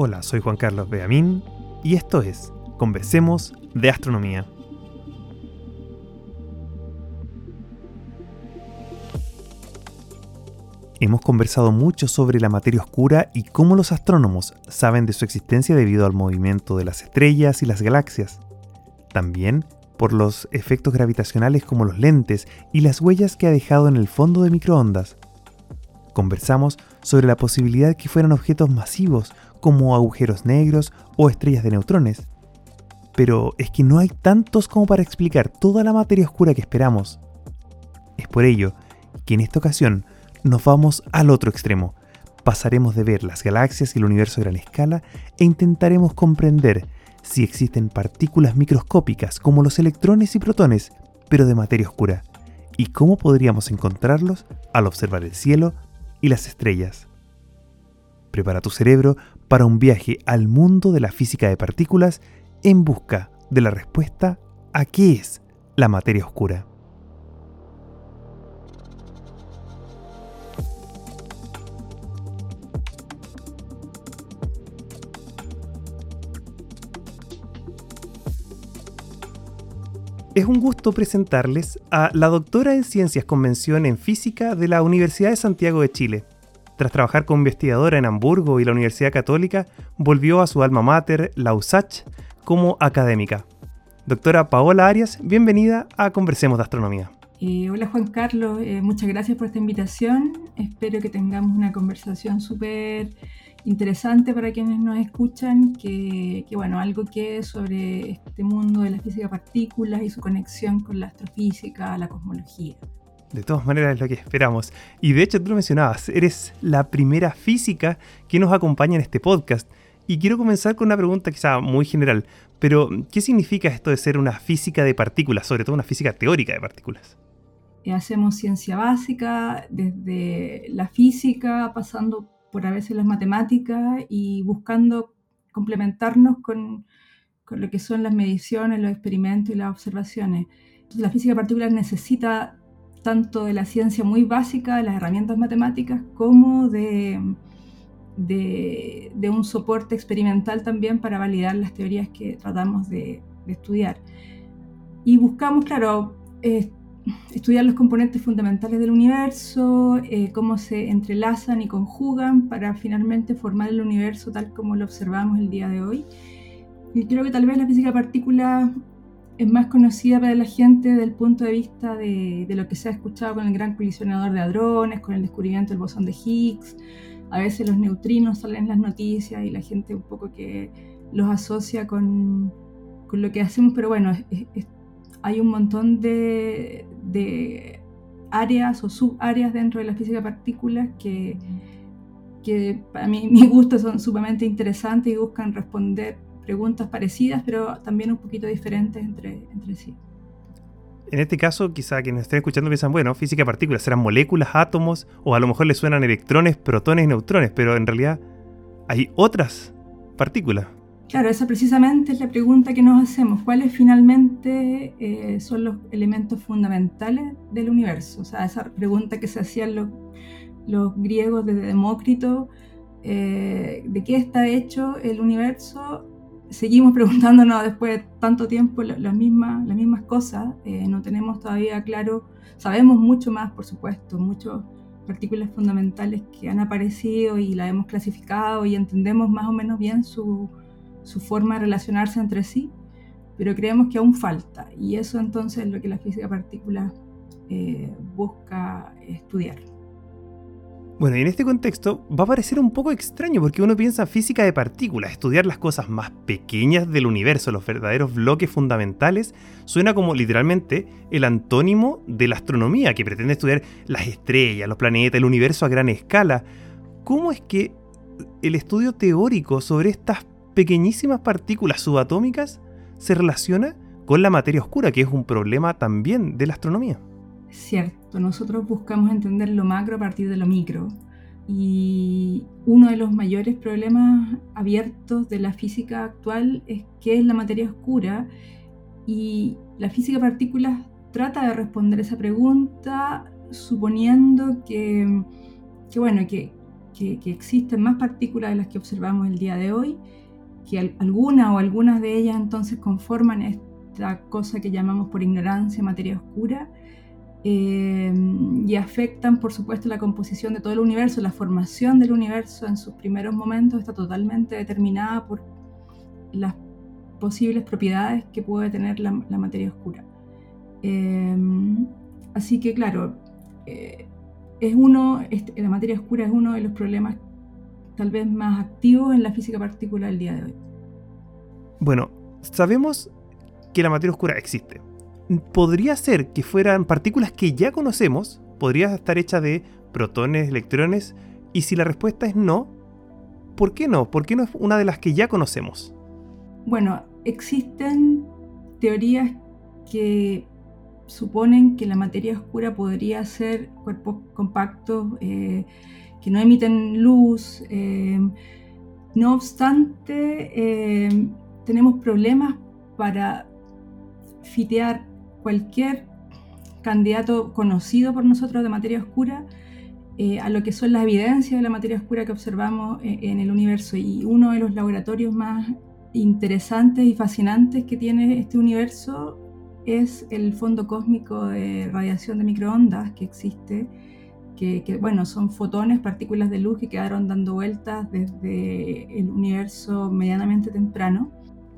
Hola, soy Juan Carlos Beamín y esto es Conversemos de Astronomía. Hemos conversado mucho sobre la materia oscura y cómo los astrónomos saben de su existencia debido al movimiento de las estrellas y las galaxias. También por los efectos gravitacionales como los lentes y las huellas que ha dejado en el fondo de microondas. Conversamos sobre la posibilidad que fueran objetos masivos como agujeros negros o estrellas de neutrones. Pero es que no hay tantos como para explicar toda la materia oscura que esperamos. Es por ello que en esta ocasión nos vamos al otro extremo. Pasaremos de ver las galaxias y el universo a gran escala e intentaremos comprender si existen partículas microscópicas como los electrones y protones, pero de materia oscura, y cómo podríamos encontrarlos al observar el cielo y las estrellas. Prepara tu cerebro para un viaje al mundo de la física de partículas en busca de la respuesta a qué es la materia oscura. Es un gusto presentarles a la doctora en Ciencias Convención en Física de la Universidad de Santiago de Chile, tras trabajar como investigadora en Hamburgo y la Universidad Católica, volvió a su alma mater, la USACH, como académica. Doctora Paola Arias, bienvenida a Conversemos de Astronomía. Hola Juan Carlos, eh, muchas gracias por esta invitación. Espero que tengamos una conversación súper interesante para quienes nos escuchan, que, que, bueno, algo que es sobre este mundo de la física de partículas y su conexión con la astrofísica, la cosmología. De todas maneras es lo que esperamos. Y de hecho tú lo mencionabas, eres la primera física que nos acompaña en este podcast. Y quiero comenzar con una pregunta quizá muy general, pero ¿qué significa esto de ser una física de partículas, sobre todo una física teórica de partículas? Eh, hacemos ciencia básica, desde la física, pasando por a veces las matemáticas y buscando complementarnos con, con lo que son las mediciones, los experimentos y las observaciones. La física de partículas necesita tanto de la ciencia muy básica, de las herramientas matemáticas, como de, de, un soporte experimental también para validar las teorías que tratamos de, estudiar. Y buscamos, claro, estudiar los componentes fundamentales del universo, eh, cómo se entrelazan y conjugan para finalmente formar el universo tal como lo observamos el día de hoy. Y creo que tal vez la física de partículas es más conocida para la gente desde el punto de vista de, lo que se ha escuchado con el gran colisionador de hadrones, con el descubrimiento del bosón de Higgs. A veces los neutrinos salen en las noticias y la gente un poco que los asocia con, lo que hacemos, pero bueno, hay un montón de, áreas o subáreas dentro de la física de partículas que, que para mí, mi gusto son sumamente interesantes y buscan responder preguntas parecidas, pero también un poquito diferentes entre, entre sí. En este caso, quizá quienes estén escuchando piensan, bueno, física de partículas, serán moléculas, átomos, o a lo mejor les suenan electrones, protones, neutrones, pero en realidad hay otras partículas. Claro, esa precisamente es la pregunta que nos hacemos. ¿Cuáles finalmente eh, son los elementos fundamentales del universo? O sea, esa pregunta que se hacían los, griegos desde Demócrito, eh, ¿de qué está hecho el universo? seguimos preguntándonos después de tanto tiempo las mismas, las mismas cosas. Eh, no tenemos todavía claro, sabemos mucho más, por supuesto, muchas partículas fundamentales que han aparecido y las hemos clasificado y entendemos más o menos bien su, su forma de relacionarse entre sí, pero creemos que aún falta. Y eso entonces es lo que la física de partículas eh, busca estudiar. Bueno, y en este contexto va a parecer un poco extraño porque uno piensa física de partículas, estudiar las cosas más pequeñas del universo, los verdaderos bloques fundamentales, suena como literalmente el antónimo de la astronomía, que pretende estudiar las estrellas, los planetas, el universo a gran escala. ¿Cómo es que el estudio teórico sobre estas pequeñísimas partículas subatómicas se relaciona con la materia oscura, que es un problema también de la astronomía? Cierto, nosotros buscamos entender lo macro a partir de lo micro. Y uno de los mayores problemas abiertos de la física actual es qué es la materia oscura. Y la física de partículas trata de responder esa pregunta suponiendo que, bueno, que, que, existen más partículas de las que observamos el día de hoy, que alguna o algunas de ellas entonces conforman esta cosa que llamamos por ignorancia materia oscura eh, y afectan por supuesto la composición de todo el universo, la formación del universo en sus primeros momentos está totalmente determinada por las posibles propiedades que puede tener la, materia oscura. Eh, así que claro, eh, es uno, este, la materia oscura es uno de los problemas tal vez más activos en la física particular del día de hoy. Bueno, sabemos que la materia oscura existe. Podría ser que fueran partículas que ya conocemos, podría estar hecha de protones, electrones, y si la respuesta es no, ¿por qué no? ¿Por qué no es una de las que ya conocemos? Bueno, existen teorías que suponen que la materia oscura podría ser cuerpos compactos eh, que no emiten luz. Eh, no obstante, eh, tenemos problemas para fitear cualquier candidato conocido por nosotros de materia oscura a lo que son las evidencias de la materia oscura que observamos en el universo. Y uno de los laboratorios más interesantes y fascinantes que tiene este universo es el fondo cósmico de radiación de microondas que existe, que, bueno, son fotones, partículas de luz que quedaron dando vueltas desde el universo medianamente temprano.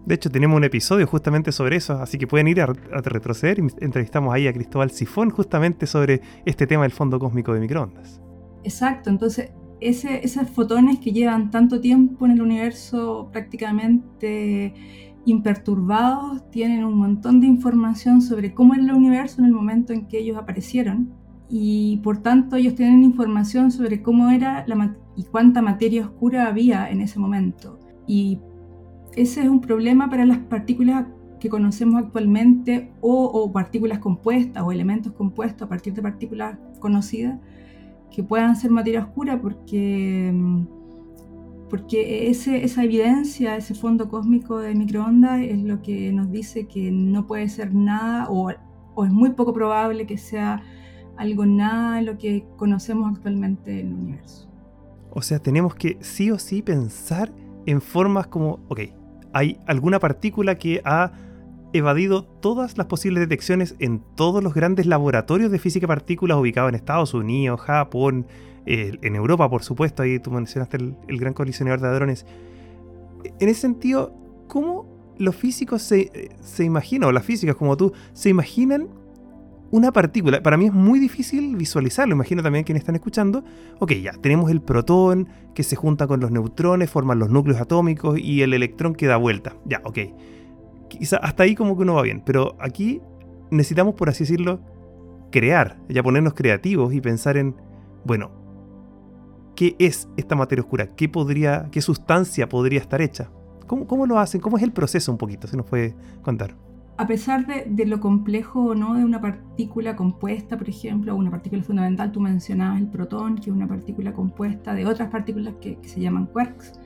De hecho, tenemos un episodio justamente sobre eso, así que pueden ir a, retroceder y entrevistamos ahí a Cristóbal Sifón justamente sobre este tema del fondo cósmico de microondas. Exacto, entonces ese, esos fotones que llevan tanto tiempo en el universo prácticamente imperturbados, tienen un montón de información sobre cómo es el universo en el momento en que ellos aparecieron y por tanto ellos tienen información sobre cómo era la y cuánta materia oscura había en ese momento. Y ese es un problema para las partículas que conocemos actualmente o, o partículas compuestas o elementos compuestos a partir de partículas conocidas que puedan ser materia oscura porque porque ese, esa evidencia, ese fondo cósmico de microondas es lo que nos dice que no puede ser nada o, o es muy poco probable que sea algo nada de lo que conocemos actualmente en el universo. O sea, tenemos que sí o sí pensar en formas como, ok, hay alguna partícula que ha evadido todas las posibles detecciones en todos los grandes laboratorios de física de partículas ubicados en Estados Unidos, Japón, en Europa, por supuesto, ahí tú mencionaste el, gran colisionador de hadrones. En ese sentido, ¿cómo los físicos se, se imaginan, o las físicas como tú, se imaginan una partícula? Para mí es muy difícil visualizarlo, imagino también quienes están escuchando. Ok, ya, tenemos el protón que se junta con los neutrones, forman los núcleos atómicos y el electrón que da vuelta. Ya, ok. Quizá hasta ahí como que uno va bien, pero aquí necesitamos, por así decirlo, crear, ya ponernos creativos y pensar en, bueno, qué es esta materia oscura, qué, podría, qué sustancia podría estar hecha. ¿Cómo, ¿Cómo, lo hacen? ¿Cómo es el proceso un poquito? Si nos puede contar. A pesar de, lo complejo o no de una partícula compuesta, por ejemplo, una partícula fundamental, tú mencionabas el protón, que es una partícula compuesta de otras partículas que, se llaman quarks,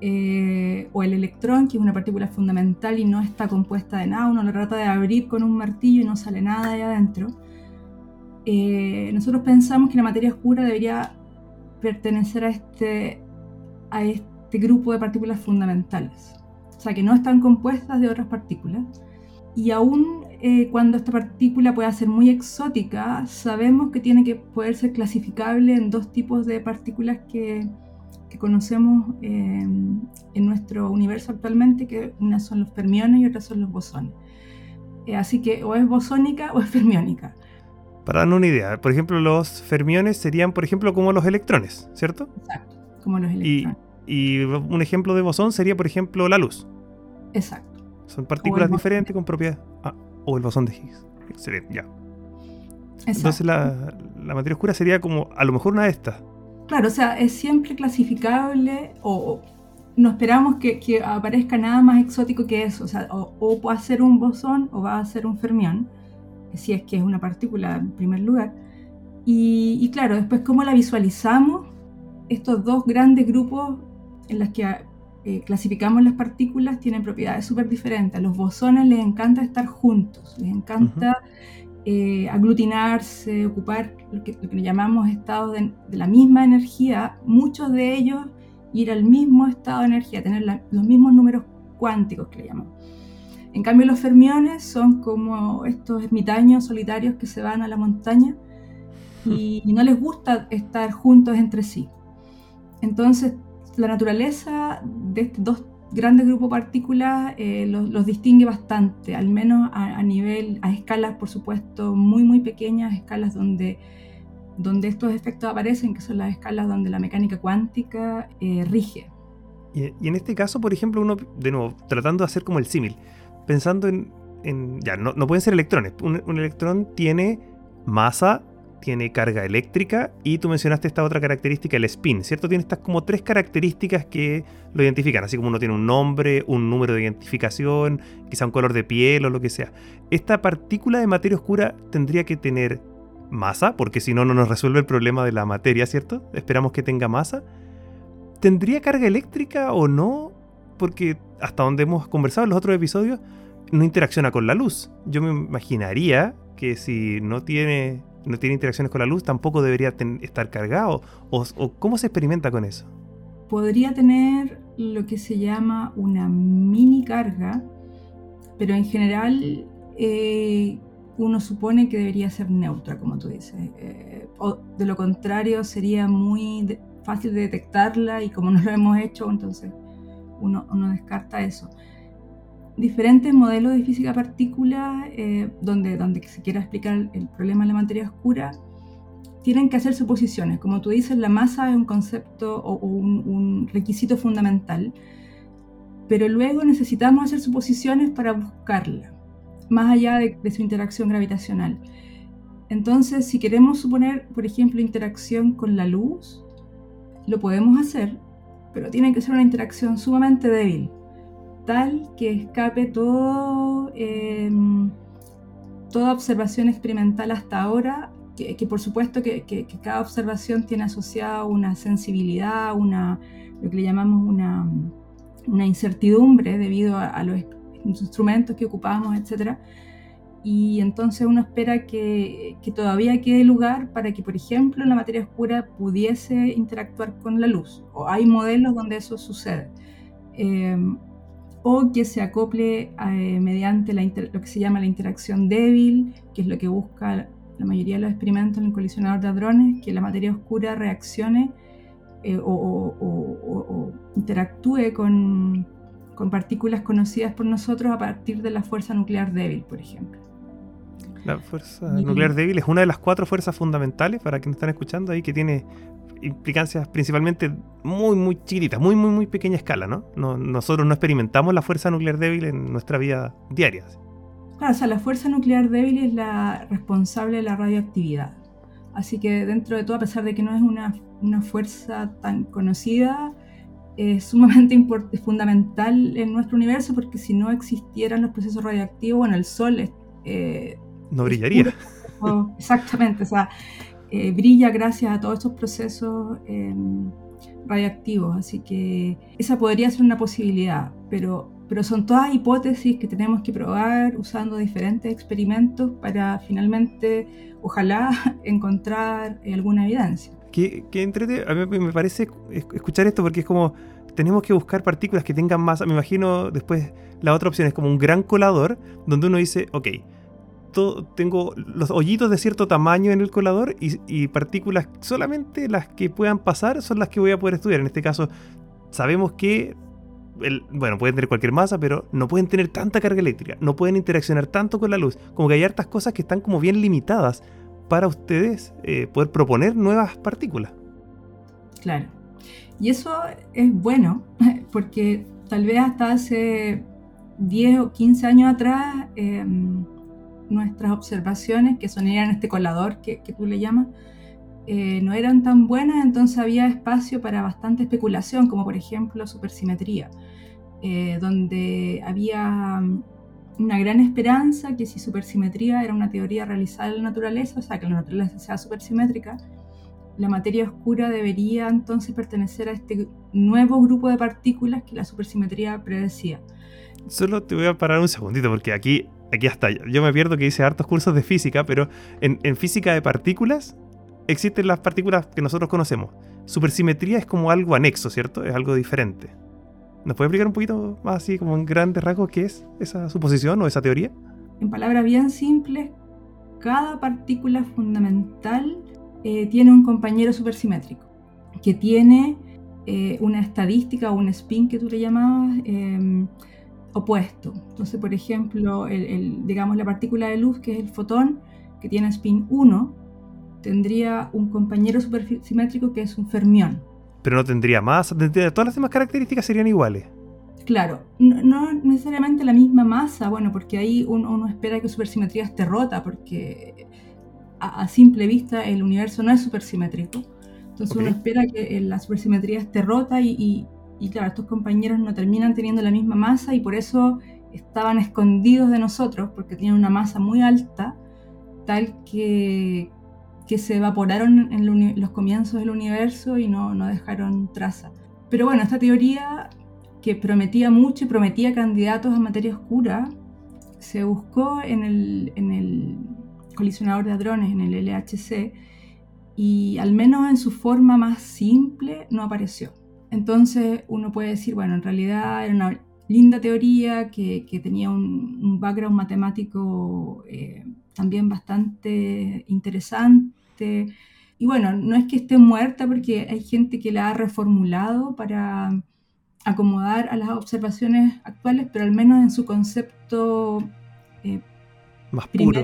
eh, o el electrón, que es una partícula fundamental y no está compuesta de nada, uno lo trata de abrir con un martillo y no sale nada de adentro. Eh, nosotros pensamos que la materia oscura debería pertenecer a este, a este grupo de partículas fundamentales, o sea que no están compuestas de otras partículas. Y aún eh, cuando esta partícula pueda ser muy exótica, sabemos que tiene que poder ser clasificable en dos tipos de partículas que, que conocemos eh, en nuestro universo actualmente, que unas son los fermiones y otras son los bosones. Eh, así que o es bosónica o es fermiónica. Para darnos una idea, por ejemplo, los fermiones serían, por ejemplo, como los electrones, ¿cierto? Exacto, como los electrones. Y, un ejemplo de bosón sería, por ejemplo, la luz. Exacto. Son partículas diferentes con propiedades. Ah, o el bosón de Higgs. Excelente, ya. Entonces la, materia oscura sería como a lo mejor una de estas. Claro, o sea, es siempre clasificable o, no esperamos que, aparezca nada más exótico que eso. O sea, o, o va a ser un bosón o va a ser un fermión si es que es una partícula en primer lugar. Y, claro, después cómo la visualizamos, estos dos grandes grupos en los que eh, clasificamos las partículas tienen propiedades súper diferentes. A los bosones les encanta estar juntos, les encanta eh, aglutinarse, ocupar lo que, llamamos estados de, la misma energía, muchos de ellos ir al mismo estado de energía, tener los mismos números cuánticos que le llamamos. En cambio, los fermiones son como estos ermitaños solitarios que se van a la montaña y, no les gusta estar juntos entre sí. Entonces, la naturaleza de estos dos grandes grupos de partículas eh, los, distingue bastante, al menos a, nivel, a escalas, por supuesto, muy, muy pequeñas, escalas donde, donde estos efectos aparecen, que son las escalas donde la mecánica cuántica eh, rige. Y, en este caso, por ejemplo, uno, de nuevo, tratando de hacer como el símil, pensando en, ya, no, no, pueden ser electrones. Un, electrón tiene masa, tiene carga eléctrica y tú mencionaste esta otra característica, el spin, ¿cierto? Tiene estas como tres características que lo identifican, así como uno tiene un nombre, un número de identificación, quizá un color de piel o lo que sea. Esta partícula de materia oscura tendría que tener masa, porque si no, no nos resuelve el problema de la materia, ¿cierto? Esperamos que tenga masa. ¿Tendría carga eléctrica o no? Porque hasta donde hemos conversado en los otros episodios, no interacciona con la luz. Yo me imaginaría que si no tiene, no tiene interacciones con la luz, tampoco debería estar cargado. O, cómo se experimenta con eso? Podría tener lo que se llama una mini carga, pero en general eh, uno supone que debería ser neutra, como tú dices. Eh, o de lo contrario, sería muy fácil de detectarla y como no lo hemos hecho, entonces uno, uno descarta eso diferentes modelos de física partícula eh, donde, donde se quiera explicar el problema de la materia oscura, tienen que hacer suposiciones. Como tú dices, la masa es un concepto o, un, requisito fundamental, pero luego necesitamos hacer suposiciones para buscarla, más allá de, de su interacción gravitacional. Entonces, si queremos suponer, por ejemplo, interacción con la luz, lo podemos hacer, pero tiene que ser una interacción sumamente débil que escape todo, em, toda observación experimental hasta ahora, que, por supuesto que, cada observación tiene asociada una sensibilidad, una, lo que le llamamos una, una incertidumbre debido a, los instrumentos que ocupamos, etc. Y entonces uno espera que, todavía quede lugar para que, por ejemplo, la materia oscura pudiese interactuar con la luz. O hay modelos donde eso sucede. Em, o que se acople eh, mediante lo que se llama la interacción débil, que es lo que busca la mayoría de los experimentos en el colisionador de hadrones, que la materia oscura reaccione eh, o, interactúe con, partículas conocidas por nosotros a partir de la fuerza nuclear débil, por ejemplo. La fuerza nuclear débil es una de las cuatro fuerzas fundamentales para quienes están escuchando ahí que tiene implicancias principalmente muy, muy chiquititas, muy, muy, muy pequeña escala, ¿no? Nosotros no experimentamos la fuerza nuclear débil en nuestra vida diaria. Claro, o sea, la fuerza nuclear débil es la responsable de la radioactividad. Así que dentro de todo, a pesar de que no es una, una fuerza tan conocida, es sumamente fundamental en nuestro universo porque si no existieran los procesos radioactivos, bueno, el Sol eh, no brillaría. exactamente, o sea, eh, brilla gracias a todos estos procesos em, radioactivos. Así que esa podría ser una posibilidad, pero, pero son todas hipótesis que tenemos que probar usando diferentes experimentos para finalmente, ojalá, encontrar alguna evidencia. Que, que entrete, a mí me parece escuchar esto porque es como tenemos que buscar partículas que tengan más. Me imagino después la otra opción es como un gran colador donde uno dice, ok, tengo los hoyitos de cierto tamaño en el colador y, partículas solamente las que puedan pasar son las que voy a poder estudiar. En este caso, sabemos que, bueno, pueden tener cualquier masa, pero no pueden tener tanta carga eléctrica, no pueden interaccionar tanto con la luz. Como que hay hartas cosas que están como bien limitadas para ustedes eh, poder proponer nuevas partículas. Claro. Y eso es bueno, porque tal vez hasta hace 10 o 15 años atrás... Em, nuestras observaciones, que son en este colador que, tú le llamas, eh, no eran tan buenas, entonces había espacio para bastante especulación, como por ejemplo supersimetría, eh, donde había mm, una gran esperanza que si supersimetría era una teoría realizada en la naturaleza, o sea, que la naturaleza sea supersimétrica, la materia oscura debería entonces pertenecer a este nuevo grupo de partículas que la supersimetría predecía. Solo te voy a parar un segundito porque aquí aquí hasta yo me pierdo que hice hartos cursos de física, pero en, física de partículas existen las partículas que nosotros conocemos. Supersimetría es como algo anexo, ¿cierto? Es algo diferente. ¿Nos puede explicar un poquito más así, como en grandes rasgos, qué es esa suposición o esa teoría? En palabras bien simples, cada partícula fundamental eh, tiene un compañero supersimétrico que tiene eh, una estadística o un spin que tú le llamabas em, opuesto. Entonces, por ejemplo, el, digamos la partícula de luz, que es el fotón, que tiene spin 1, tendría un compañero supersimétrico que es un fermión. Pero no tendría masa, todas las demás características serían iguales. Claro, no, necesariamente la misma masa, bueno, porque ahí uno, espera que supersimetría esté rota, porque a, simple vista el universo no es supersimétrico. Entonces uno espera que la supersimetría esté rota y, y claro, estos compañeros no terminan teniendo la misma masa y por eso estaban escondidos de nosotros, porque tienen una masa muy alta, tal que, que se evaporaron en los comienzos del universo y no, no dejaron traza. Pero bueno, esta teoría que prometía mucho y prometía candidatos a materia oscura, se buscó en el, en el colisionador de hadrones, en el LHC, y al menos en su forma más simple no apareció. Entonces uno puede decir, bueno, en realidad era una linda teoría que, tenía un, background matemático eh, también bastante interesante. Y bueno, no es que esté muerta porque hay gente que la ha reformulado para acomodar a las observaciones actuales, pero al menos en su concepto eh, más puro.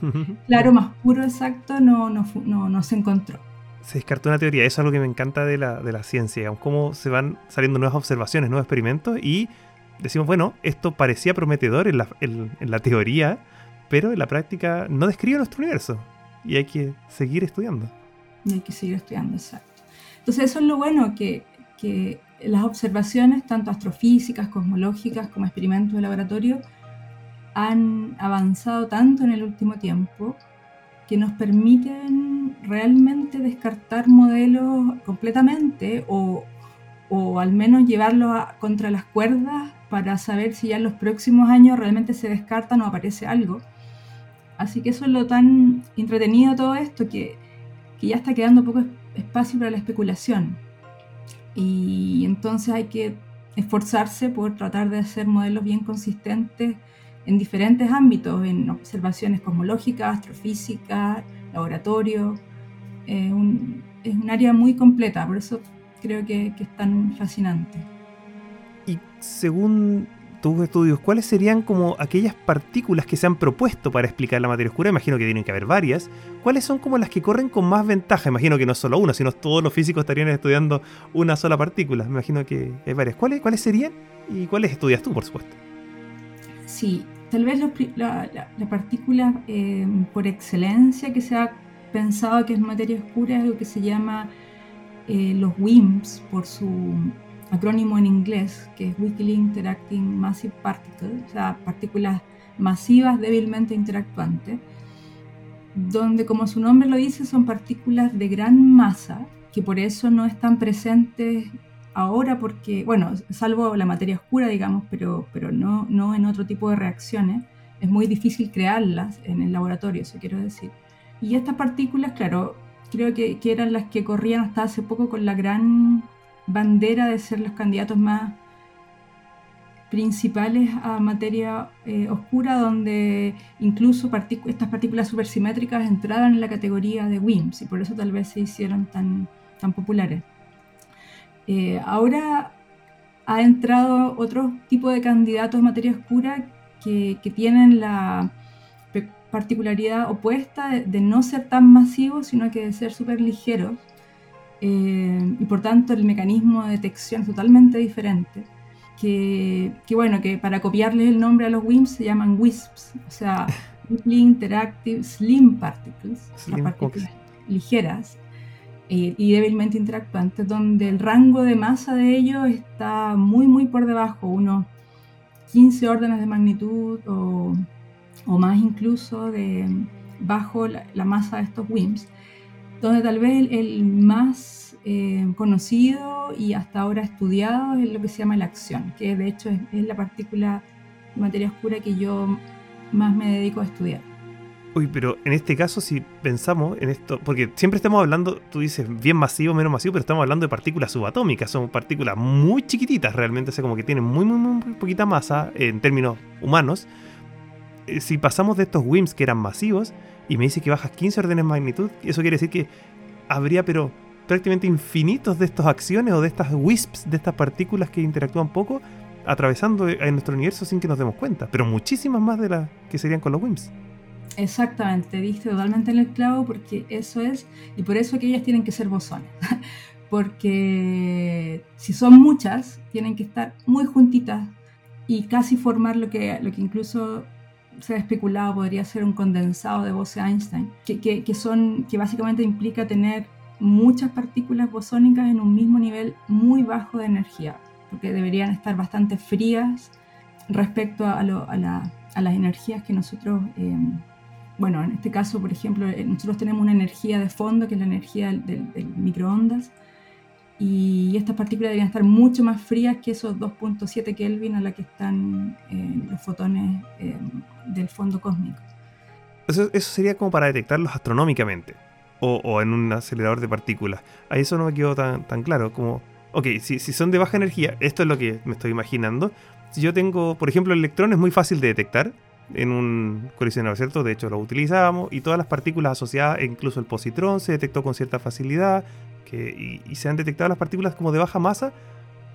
claro, más puro exacto, no, no, no, no se encontró se descartó una teoría. Eso es algo que me encanta de la, de la ciencia, cómo se van saliendo nuevas observaciones, nuevos experimentos y decimos, bueno, esto parecía prometedor en la, en, la teoría, pero en la práctica no describe nuestro universo y hay que seguir estudiando. Y hay que seguir estudiando, exacto. Entonces eso es lo bueno, que, que las observaciones, tanto astrofísicas, cosmológicas como experimentos de laboratorio, han avanzado tanto en el último tiempo que nos permiten realmente descartar modelos completamente o, al menos llevarlos contra las cuerdas para saber si ya en los próximos años realmente se descartan o aparece algo. Así que eso es lo tan entretenido todo esto que, que ya está quedando poco espacio para la especulación. Y entonces hay que esforzarse por tratar de hacer modelos bien consistentes en diferentes ámbitos, en observaciones cosmológicas, astrofísica, laboratorio. es un área muy completa, por eso creo que, es tan fascinante. Y según tus estudios, ¿cuáles serían como aquellas partículas que se han propuesto para explicar la materia oscura? Imagino que tienen que haber varias. ¿Cuáles son como las que corren con más ventaja? Imagino que no solo una, sino todos los físicos estarían estudiando una sola partícula. Imagino que hay varias. ¿Cuáles, cuáles serían? ¿Y cuáles estudias tú, por supuesto? Sí, tal vez la, partícula eh, por excelencia que se ha pensado que es materia oscura es lo que se llama eh, los WIMPs, por su acrónimo en inglés, que es Weakly Interacting Massive Particles, o sea, partículas masivas débilmente interactuantes, donde como su nombre lo dice son partículas de gran masa, que por eso no están presentes ahora porque, bueno, salvo la materia oscura, digamos, pero, pero no, no en otro tipo de reacciones, es muy difícil crearlas en el laboratorio, eso quiero decir. Y estas partículas, claro, creo que, que eran las que corrían hasta hace poco con la gran bandera de ser los candidatos más principales a materia eh, oscura, donde incluso estas partículas supersimétricas entraban en la categoría de WIMPs y por eso tal vez se hicieron tan, tan populares. Eh, ahora ha entrado otro tipo de candidatos en materia oscura que, tienen la particularidad opuesta de, no ser tan masivos, sino que de ser súper ligeros. Eh, y por tanto el mecanismo de detección es totalmente diferente. Que, bueno, que para copiarles el nombre a los WIMPs se llaman WISPs, o sea, Weakly Interactive Slim Particles, partículas ligeras. Eh, y débilmente interactuantes, donde el rango de masa de ellos está muy, muy por debajo, unos 15 órdenes de magnitud o, o más incluso de bajo la, masa de estos WIMPs, donde tal vez el, más eh, conocido y hasta ahora estudiado es lo que se llama la acción, que de hecho es, la partícula materia oscura que yo más me dedico a estudiar. Uy, pero en este caso, si pensamos en esto, porque siempre estamos hablando, tú dices bien masivo, menos masivo, pero estamos hablando de partículas subatómicas, son partículas muy chiquititas realmente, o sea, como que tienen muy, muy, muy poquita masa en términos humanos. Eh, si pasamos de estos WIMPs que eran masivos y me dice que bajas 15 órdenes de magnitud, eso quiere decir que habría, pero prácticamente infinitos de estas acciones o de estas WISPs, de estas partículas que interactúan poco, atravesando en nuestro universo sin que nos demos cuenta, pero muchísimas más de las que serían con los WIMPs. Exactamente, diste totalmente en el clavo porque eso es, y por eso que ellas tienen que ser bosones. porque si son muchas, tienen que estar muy juntitas y casi formar lo que, lo que incluso se ha especulado podría ser un condensado de Bose-Einstein, que, que, son, que básicamente implica tener muchas partículas bosónicas en un mismo nivel muy bajo de energía, porque deberían estar bastante frías respecto a, las energías que nosotros eh, bueno, en este caso, por ejemplo, eh, nosotros tenemos una energía de fondo, que es la energía del, microondas, y estas partículas deberían estar mucho más frías que esos 2.7 Kelvin a la que están eh, los fotones eh, del fondo cósmico. Eso, sería como para detectarlos astronómicamente o, en un acelerador de partículas. A eso no me quedó tan, tan claro. Como, ok, si, si son de baja energía, esto es lo que me estoy imaginando. Si yo tengo, por ejemplo, el electrón es muy fácil de detectar en un colisionador, ¿cierto? De hecho, lo utilizábamos y todas las partículas asociadas, incluso el positrón, se detectó con cierta facilidad que, y, se han detectado las partículas como de baja masa.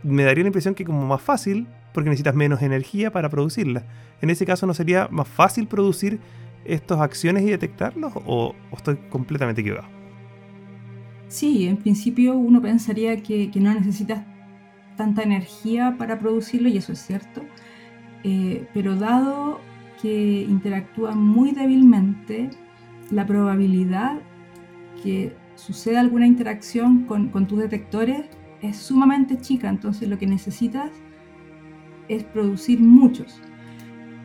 Me daría la impresión que como más fácil, porque necesitas menos energía para producirlas. En ese caso, ¿no sería más fácil producir estas acciones y detectarlos o, estoy completamente equivocado? Sí, en principio uno pensaría que, no necesitas tanta energía para producirlo y eso es cierto. Eh, pero dado que interactúa muy débilmente, la probabilidad que suceda alguna interacción con, tus detectores es sumamente chica, entonces lo que necesitas es producir muchos.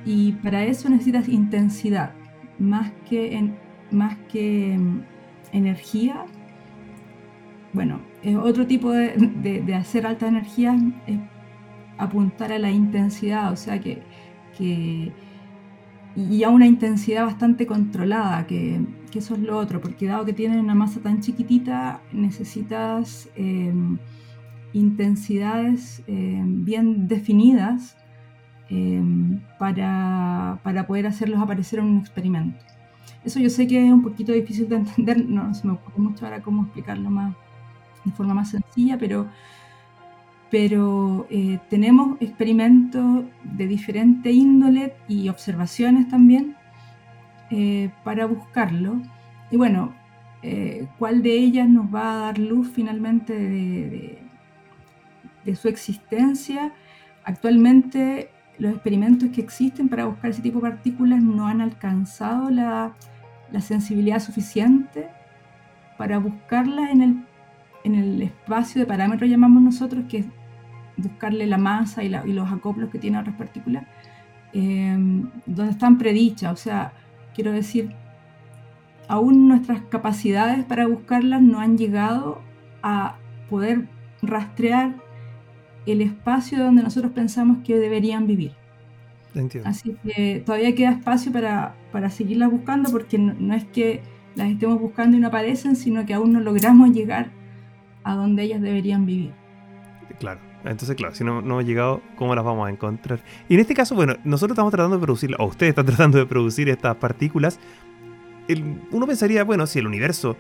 Y para eso necesitas intensidad, más que, más que mm, energía. Bueno, es otro tipo de, de, hacer alta energía, es apuntar a la intensidad, o sea que y a una intensidad bastante controlada, que, eso es lo otro, porque dado que tienen una masa tan chiquitita, necesitas em, intensidades em, bien definidas em, para, poder hacerlos aparecer en un experimento. Eso yo sé que es un poquito difícil de entender, no se me ocurre mucho ahora cómo explicarlo más de forma más sencilla, pero pero eh, tenemos experimentos de diferente índole y observaciones también eh, para buscarlo. Y bueno, eh, ¿cuál de ellas nos va a dar luz finalmente de, su existencia? Actualmente los experimentos que existen para buscar ese tipo de partículas no han alcanzado la, sensibilidad suficiente para buscarlas en el, en el espacio de parámetros, llamamos nosotros, que es buscarle la masa y, los acoplos que tiene otras partículas, em, donde están predichas. O sea, quiero decir, aún nuestras capacidades para buscarlas no han llegado a poder rastrear el espacio donde nosotros pensamos que deberían vivir. Así que todavía queda espacio para, para seguirlas buscando porque no, es que las estemos buscando y no aparecen, sino que aún no logramos llegar a donde ellas deberían vivir. Claro. Entonces, claro, si no, no hemos llegado, ¿cómo las vamos a encontrar? Y en este caso, bueno, nosotros estamos tratando de producir, o ustedes están tratando de producir estas partículas. uno pensaría, bueno, si el universo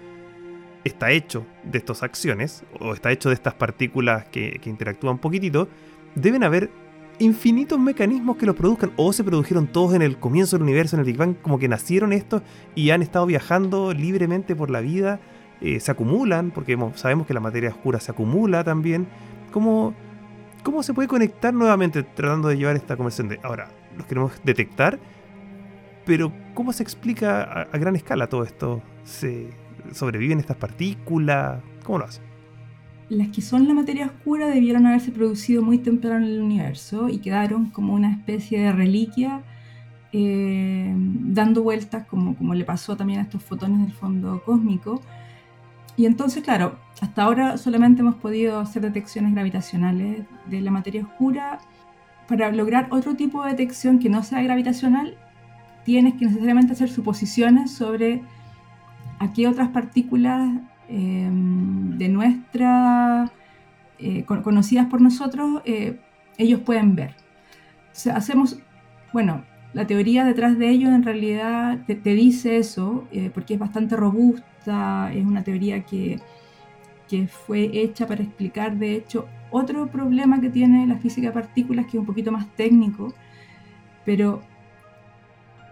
está hecho de estas acciones, o está hecho de estas partículas que, que interactúan poquitito, deben haber infinitos mecanismos que los produzcan, o se produjeron todos en el comienzo del universo, en el Big Bang, como que nacieron estos y han estado viajando libremente por la vida, eh, se acumulan, porque sabemos que la materia oscura se acumula también. ¿Cómo, ¿Cómo se puede conectar nuevamente tratando de llevar esta conversación de ahora los queremos detectar? Pero ¿cómo se explica a, gran escala todo esto? ¿Se sobreviven estas partículas? ¿Cómo lo hacen? Las que son la materia oscura debieron haberse producido muy temprano en el universo y quedaron como una especie de reliquia eh, dando vueltas como, como le pasó también a estos fotones del fondo cósmico y entonces, claro, hasta ahora solamente hemos podido hacer detecciones gravitacionales de la materia oscura. Para lograr otro tipo de detección que no sea gravitacional, tienes que necesariamente hacer suposiciones sobre a qué otras partículas em, de nuestra, eh, conocidas por nosotros, eh, ellos pueden ver. Hacemos, bueno, la teoría detrás de ello en realidad te, dice eso, eh, porque es bastante robusta, es una teoría que, que fue hecha para explicar, de hecho, otro problema que tiene la física de partículas, que es un poquito más técnico, pero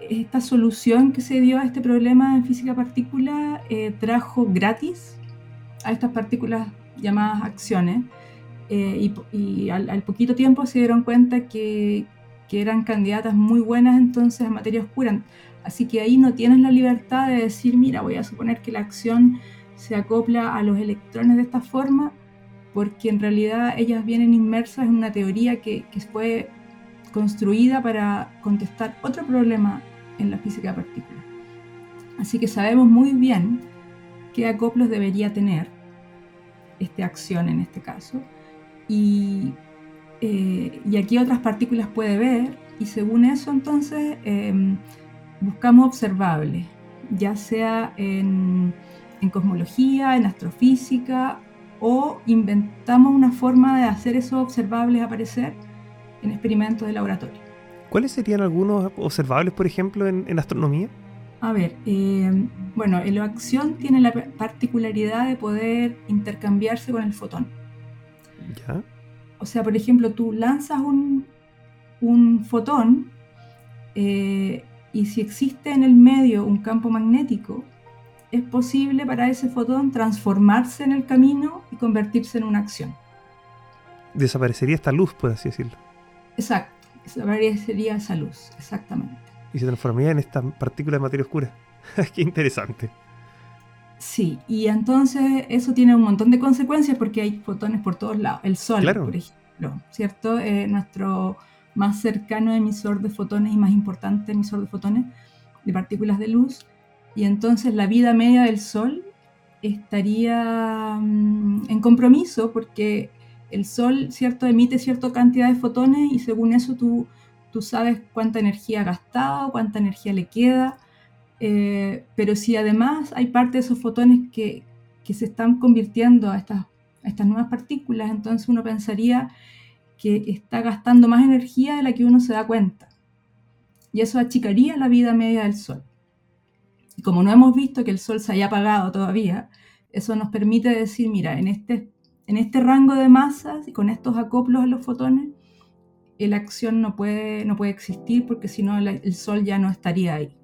esta solución que se dio a este problema en física de partículas eh, trajo gratis a estas partículas llamadas acciones, eh, y, al, poquito tiempo se dieron cuenta que, que, eran candidatas muy buenas entonces a materia oscura. Así que ahí no tienes la libertad de decir, mira, voy a suponer que la acción se acopla a los electrones de esta forma, porque en realidad ellas vienen inmersas en una teoría que, fue construida para contestar otro problema en la física de partículas. Así que sabemos muy bien qué acoplos debería tener esta acción en este caso y, eh, y aquí otras partículas puede ver y según eso entonces em, buscamos observables, ya sea en, en cosmología, en astrofísica o inventamos una forma de hacer esos observables aparecer en experimentos de laboratorio. ¿Cuáles serían algunos observables, por ejemplo, en, astronomía? A ver, eh, bueno, la acción tiene la particularidad de poder intercambiarse con el fotón. ¿Ya? O sea, por ejemplo, tú lanzas un, un fotón eh, y si existe en el medio un campo magnético, es posible para ese fotón transformarse en el camino y convertirse en una acción. Desaparecería esta luz, por así decirlo. Exacto, desaparecería esa luz, exactamente. Y se transformaría en esta partícula de materia oscura. Qué interesante. Sí, y entonces eso tiene un montón de consecuencias porque hay fotones por todos lados. El Sol, por ejemplo, ¿cierto? Eh, nuestro más cercano emisor de fotones y más importante emisor de fotones, de partículas de luz, y entonces la vida media del Sol estaría mm, en compromiso porque el Sol, ¿cierto?, emite cierta cantidad de fotones y según eso tú, tú sabes cuánta energía ha gastado, cuánta energía le queda, eh, pero si además hay parte de esos fotones que, se están convirtiendo a estas, nuevas partículas, entonces uno pensaría que está gastando más energía de la que uno se da cuenta. Y eso achicaría la vida media del Sol. Y como no hemos visto que el Sol se haya apagado todavía, eso nos permite decir, mira, en este, en este rango de masas y con estos acoplos a los fotones, la acción no puede, no puede existir porque si no el Sol ya no estaría ahí,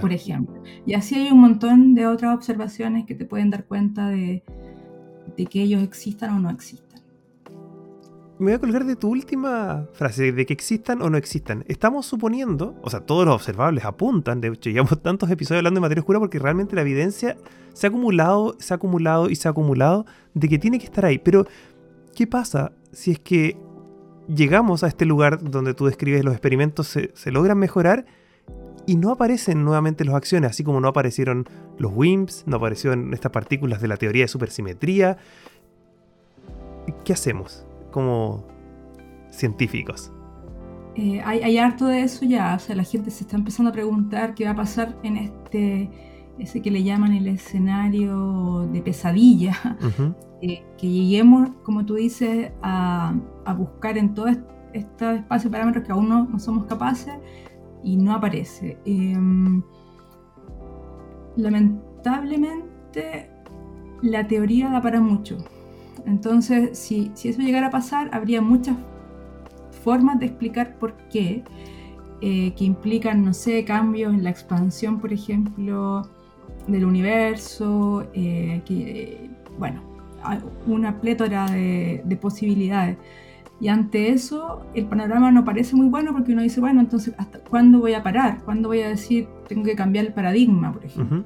por ejemplo. Y así hay un montón de otras observaciones que te pueden dar cuenta de, de que ellos existan o no existan me voy a colgar de tu última frase, de que existan o no existan. Estamos suponiendo, o sea, todos los observables apuntan, de hecho, llevamos tantos episodios hablando de materia oscura porque realmente la evidencia se ha acumulado, se ha acumulado y se ha acumulado de que tiene que estar ahí. Pero, ¿qué pasa si es que llegamos a este lugar donde tú describes los experimentos se, se logran mejorar y no aparecen nuevamente las acciones, así como no aparecieron los WIMPs, no aparecieron estas partículas de la teoría de supersimetría? ¿Qué hacemos? como científicos. Eh, hay, harto de eso ya, o sea, la gente se está empezando a preguntar qué va a pasar en este, ese que le llaman el escenario de pesadilla, eh, que lleguemos, como tú dices, a, buscar en todo este espacio de parámetros que aún no, somos capaces y no aparece. Em, lamentablemente, la teoría da para mucho. Entonces, si, eso llegara a pasar, habría muchas formas de explicar por qué, eh, que implican, no sé, cambios en la expansión, por ejemplo, del universo, eh, que, bueno, una plétora de, posibilidades. Y ante eso, el panorama no parece muy bueno porque uno dice, bueno, entonces, ¿hasta cuándo voy a parar? ¿Cuándo voy a decir, tengo que cambiar el paradigma, por ejemplo?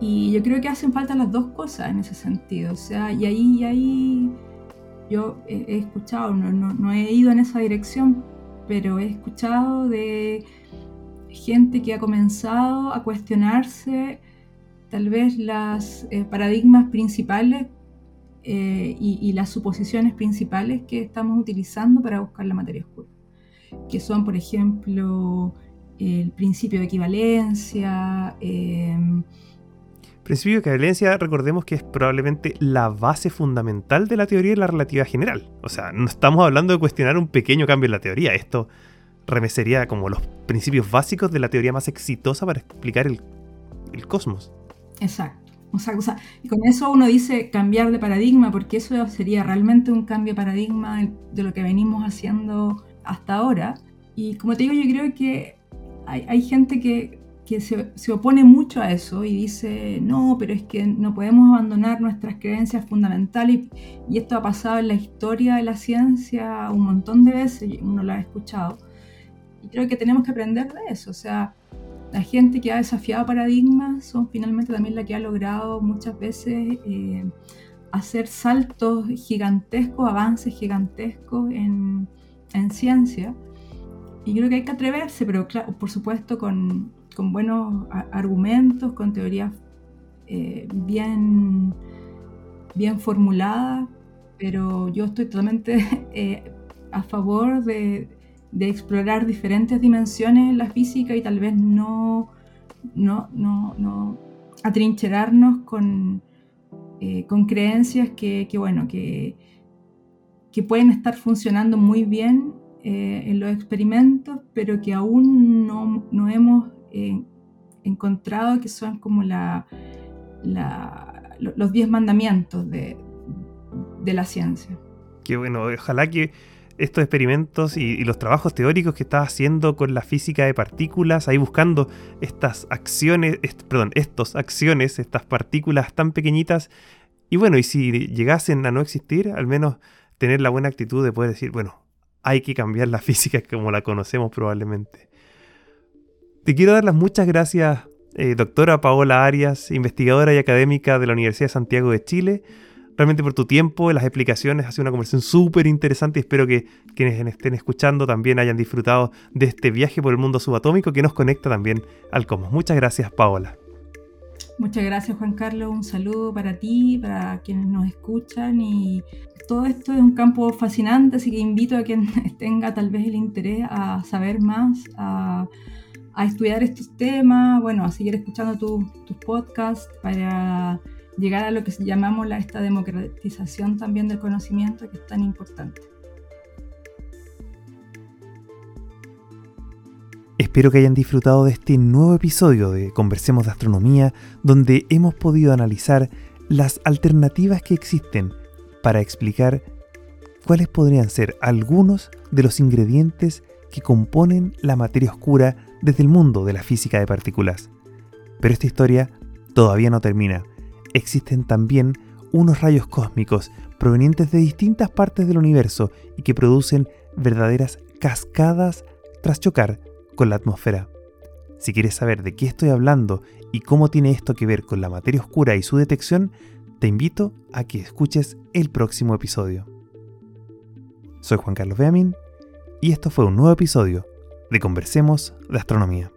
Y yo creo que hacen falta las dos cosas en ese sentido. O sea, y ahí, ahí yo he, escuchado, no, no, he ido en esa dirección, pero he escuchado de gente que ha comenzado a cuestionarse tal vez las eh, paradigmas principales eh, y, y, las suposiciones principales que estamos utilizando para buscar la materia oscura, que son, por ejemplo, el principio de equivalencia. Em, principio de equivalencia, recordemos que es probablemente la base fundamental de la teoría de la relatividad general. O sea, no estamos hablando de cuestionar un pequeño cambio en la teoría. Esto remecería como los principios básicos de la teoría más exitosa para explicar el, cosmos. Exacto. O sea, o sea, y con eso uno dice cambiar de paradigma, porque eso sería realmente un cambio de paradigma de lo que venimos haciendo hasta ahora. Y como te digo, yo creo que hay, gente que, se, opone mucho a eso y dice, no, pero es que no podemos abandonar nuestras creencias fundamentales y, esto ha pasado en la historia de la ciencia un montón de veces, uno lo ha escuchado. Y creo que tenemos que aprender de eso, o sea, la gente que ha desafiado paradigmas son finalmente también la que ha logrado muchas veces eh, hacer saltos gigantescos, avances gigantescos en, en ciencia. Y creo que hay que atreverse, pero claro, por supuesto con, con buenos argumentos, con teorías eh, bien, bien formuladas, pero yo estoy totalmente eh, a favor de, de, explorar diferentes dimensiones en la física y tal vez no, no, no, no atrincherarnos con, eh, con creencias que, que bueno, que, que pueden estar funcionando muy bien eh, en los experimentos, pero que aún no, no hemos eh, encontrado que son como la, los diez mandamientos de, de, la ciencia. Qué bueno, ojalá que estos experimentos y, los trabajos teóricos que estás haciendo con la física de partículas, ahí buscando estas acciones, perdón, estas acciones, estas partículas tan pequeñitas, y bueno, y si llegasen a no existir, al menos tener la buena actitud de poder decir, bueno, hay que cambiar la física como la conocemos probablemente. Te quiero dar las muchas gracias, eh, doctora Paola Arias, investigadora y académica de la Universidad de Santiago de Chile, realmente por tu tiempo, las explicaciones, ha sido una conversación súper interesante y espero que quienes estén escuchando también hayan disfrutado de este viaje por el mundo subatómico que nos conecta también al cosmos. Muchas gracias, Paola. Muchas gracias Juan Carlos, un saludo para ti, para quienes nos escuchan y todo esto es un campo fascinante, así que invito a quien tenga tal vez el interés a saber más, a, estudiar estos temas, bueno, a seguir escuchando tus podcasts para llegar a lo que llamamos la, esta democratización también del conocimiento que es tan importante. Espero que hayan disfrutado de este nuevo episodio de Conversemos de Astronomía, donde hemos podido analizar las alternativas que existen para explicar cuáles podrían ser algunos de los ingredientes que componen la materia oscura desde el mundo de la física de partículas. Pero esta historia todavía no termina. Existen también unos rayos cósmicos provenientes de distintas partes del universo y que producen verdaderas cascadas tras chocar con la atmósfera. Si quieres saber de qué estoy hablando y cómo tiene esto que ver con la materia oscura y su detección, te invito a que escuches el próximo episodio. Soy Juan Carlos Beamin y esto fue un nuevo episodio de Conversemos de Astronomía.